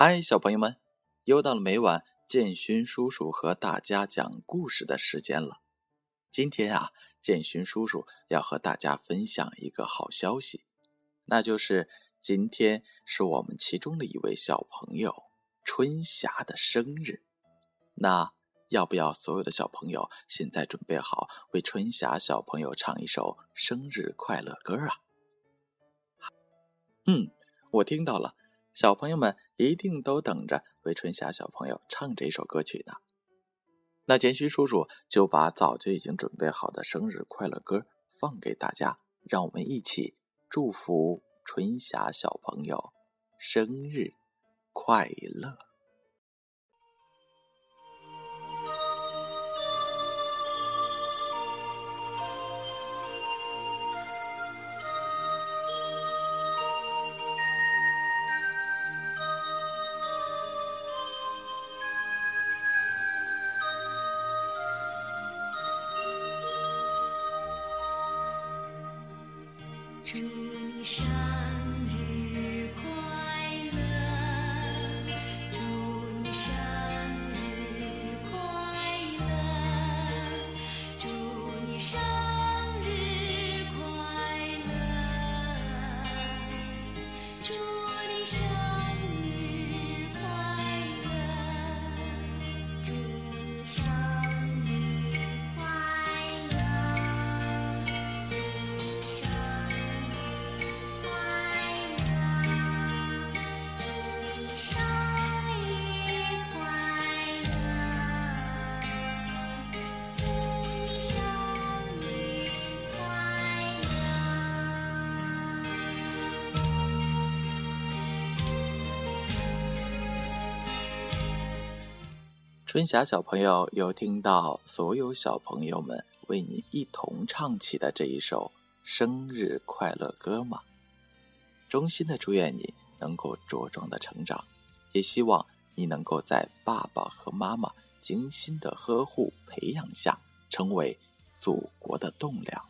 嗨，小朋友们，又到了每晚建勋叔叔和大家讲故事的时间了。今天啊，建勋叔叔要和大家分享一个好消息，那就是今天是我们其中的一位小朋友春霞的生日。那要不要所有的小朋友现在准备好，为春霞小朋友唱一首生日快乐歌啊？嗯，我听到了。小朋友们一定都等着为春霞小朋友唱这首歌曲呢。那简须叔叔就把早就已经准备好的生日快乐歌放给大家，让我们一起祝福春霞小朋友生日快乐。你春霞小朋友有听到所有小朋友们为你一同唱起的这一首生日快乐歌吗？衷心的祝愿你能够茁壮的成长，也希望你能够在爸爸和妈妈精心的呵护培养下，成为祖国的栋梁。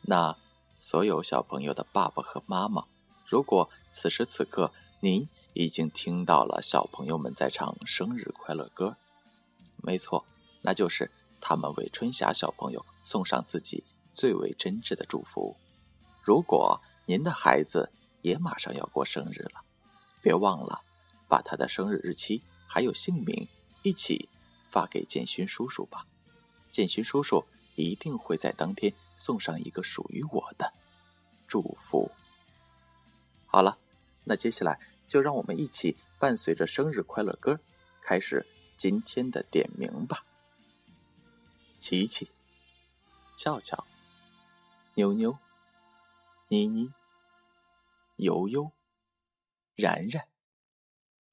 那所有小朋友的爸爸和妈妈，如果此时此刻您已经听到了小朋友们在唱生日快乐歌，没错，那就是他们为春霞小朋友送上自己最为真挚的祝福。如果您的孩子也马上要过生日了，别忘了把他的生日日期还有姓名一起发给建勋叔叔吧。建勋叔叔一定会在当天送上一个属于我的祝福。好了，那接下来就让我们一起伴随着生日快乐歌，开始今天的点名吧。琪琪、俏俏、妞妞、妮妮、悠悠、然然、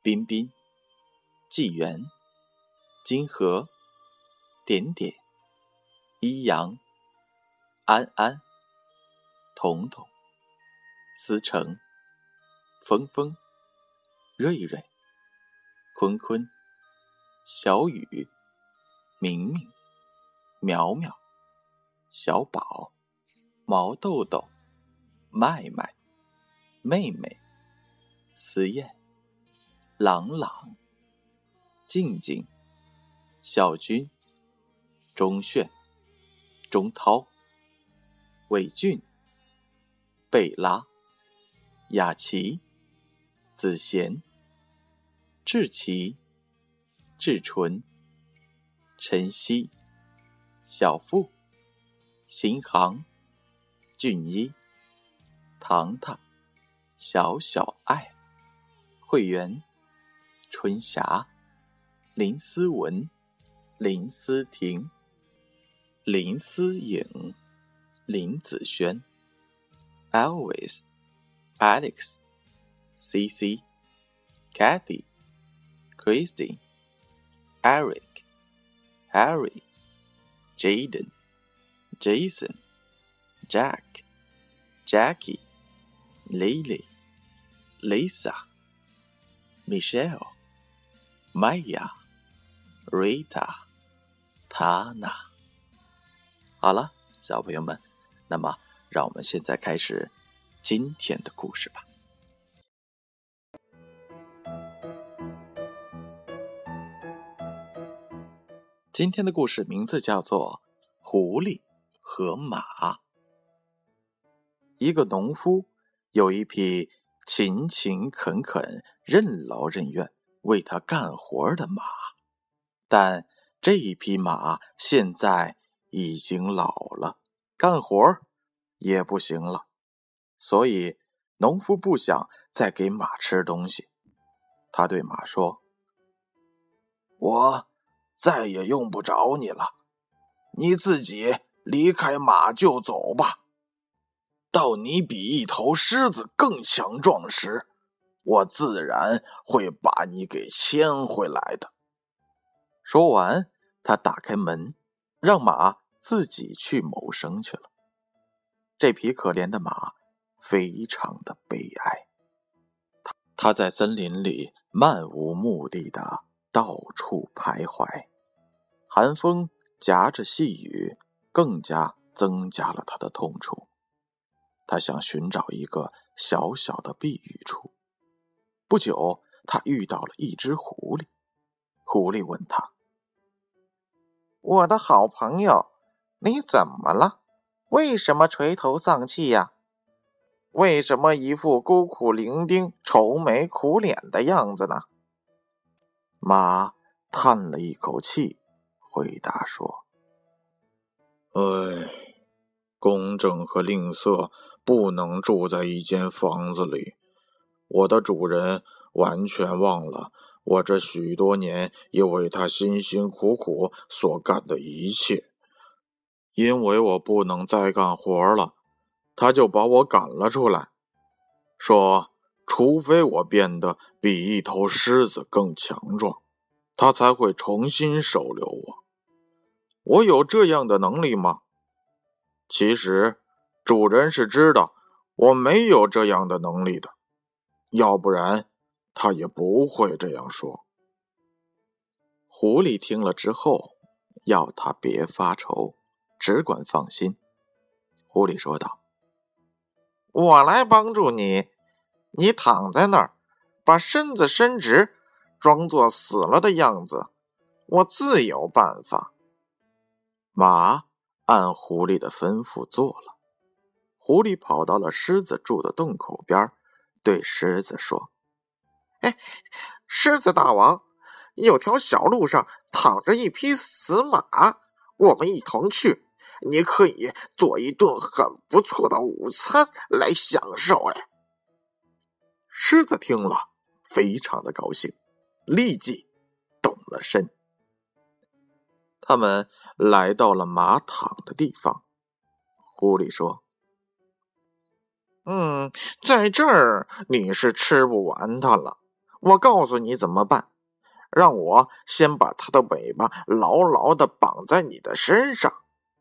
彬彬、纪元、金河、点点、一阳、安安、彤彤、思成、峰峰、瑞瑞、坤坤、小雨、明明、苗苗、小宝、毛豆豆、麦麦、妹妹、思燕、朗朗、静静、小军、钟炫、钟涛、伟俊、贝拉、雅琪、子贤、志奇、志纯、晨曦、小付、行航、俊一、糖糖、小小爱、会员、春霞、林思文、林思婷、林思颖、林子轩、Elvis、Alex、CC、Kathy、Christine、Eric、Harry、Jaden、Jason、Jack、Jackie、Lily、Lisa、Michelle、Maya、Rita、Tana。好了，小朋友们，那么让我们现在开始今天的故事吧。今天的故事名字叫做《狐狸和马》。一个农夫有一匹勤勤恳恳、任劳任怨为他干活的马，但这一匹马现在已经老了，干活也不行了，所以农夫不想再给马吃东西。他对马说：“我。”再也用不着你了，你自己离开马就走吧。到你比一头狮子更强壮时，我自然会把你给牵回来的。说完，他打开门，让马自己去谋生去了。这匹可怜的马非常的悲哀，他他在森林里漫无目的的到处徘徊。寒风夹着细雨，更加增加了他的痛楚。他想寻找一个小小的避雨处。不久，他遇到了一只狐狸。狐狸问他：“我的好朋友，你怎么了？为什么垂头丧气呀？为什么一副孤苦伶仃、愁眉苦脸的样子呢？”马叹了一口气。回答说：“哎，公正和吝啬不能住在一间房子里。我的主人完全忘了我这许多年也为他辛辛苦苦所干的一切。因为我不能再干活了，他就把我赶了出来，说：除非我变得比一头狮子更强壮，他才会重新收留我。”我有这样的能力吗？其实，主人是知道我没有这样的能力的，要不然他也不会这样说。狐狸听了之后，要他别发愁，只管放心。狐狸说道：“我来帮助你，你躺在那儿，把身子伸直，装作死了的样子，我自有办法。”马按狐狸的吩咐做了。狐狸跑到了狮子住的洞口边，对狮子说：“哎，狮子大王，有条小路上躺着一匹死马，我们一同去，你可以做一顿很不错的午餐来享受。”哎，狮子听了，非常的高兴，立即动了身。他们。来到了马躺的地方，狐狸说：“嗯，在这儿你是吃不完它了。我告诉你怎么办，让我先把它的尾巴牢牢的绑在你的身上，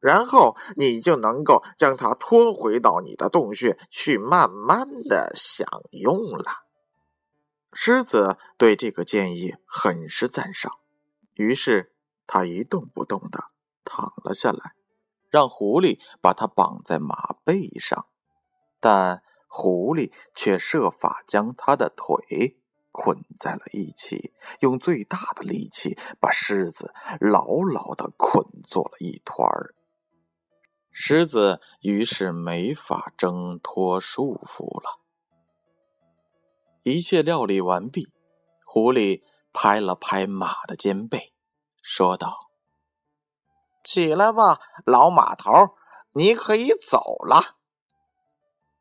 然后你就能够将它拖回到你的洞穴去，慢慢的享用了。”狮子对这个建议很是赞赏，于是他一动不动的。躺了下来，让狐狸把它绑在马背上，但狐狸却设法将他的腿捆在了一起，用最大的力气把狮子牢牢的捆作了一团儿。狮子于是没法挣脱束缚了。一切料理完毕，狐狸拍了拍马的肩背，说道。起来吧，老马头，你可以走了。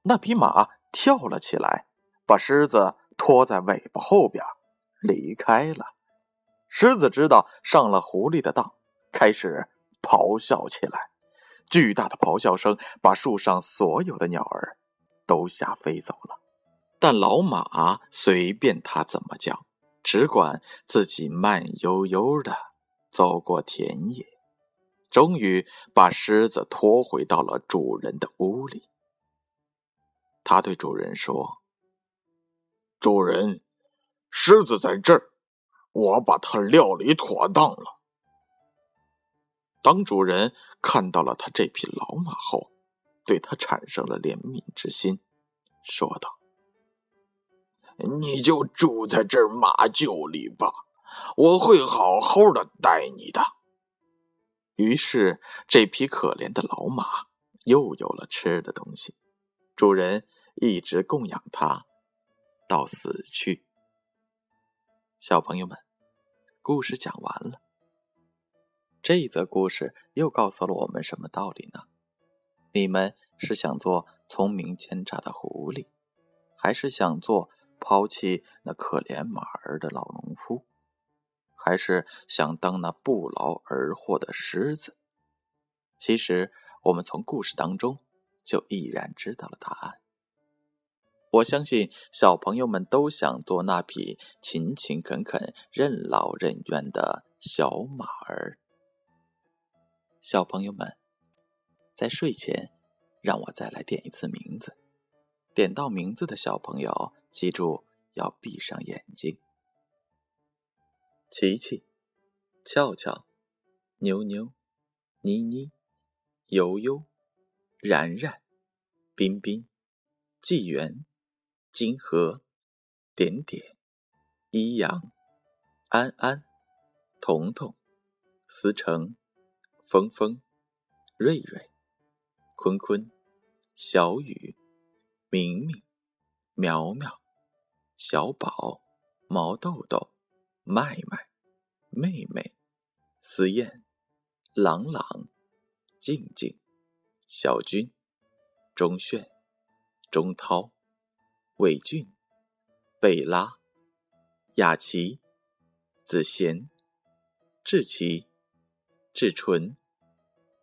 那匹马跳了起来，把狮子拖在尾巴后边离开了。狮子知道上了狐狸的当，开始咆哮起来。巨大的咆哮声把树上所有的鸟儿都吓飞走了。但老马随便它怎么叫，只管自己慢悠悠的走过田野。终于把狮子拖回到了主人的屋里。他对主人说：“主人，狮子在这儿，我把它料理妥当了。”当主人看到了他这匹老马后，对他产生了怜悯之心，说道：“你就住在这马厩里吧，我会好好的待你的。”于是这匹可怜的老马又有了吃的东西，主人一直供养它到死去。小朋友们，故事讲完了。这则故事又告诉了我们什么道理呢？你们是想做聪明奸诈的狐狸，还是想做抛弃那可怜马儿的老农夫，还是想当那不劳而获的狮子？其实，我们从故事当中就已然知道了答案。我相信小朋友们都想做那匹勤勤恳恳、任劳任怨的小马儿。小朋友们，在睡前，让我再来点一次名字。点到名字的小朋友，记住要闭上眼睛。琪琪、俏俏、妞妞、妮妮、悠悠、然然、彬彬、纪元。金河、点点、一阳、安安、彤彤、思成、峰峰、瑞瑞、坤坤、小雨、明明、苗苗、小宝、毛豆豆、麦麦、妹妹、思燕、朗朗、静静、小军、钟炫、钟涛。伟俊、贝拉、雅琪、子贤、志奇、志纯、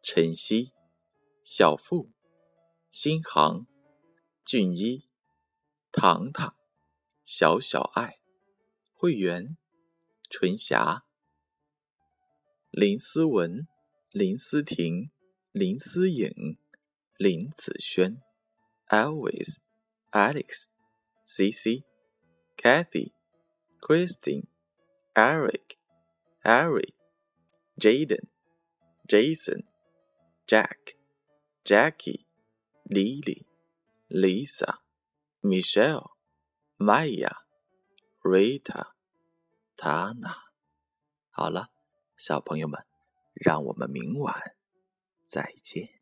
晨曦、小付、新航、俊一、糖糖、小小爱、会员、春霞、林思文、林思婷、林思颖、林子轩、Elvis、Alex。C.C、Kathy Christine, Eric, Harry, Jaden, Jason, Jack, Jackie, Lily, Lisa, Michelle, Maya, Rita, 他呢。好了，小朋友们，让我们明晚再见。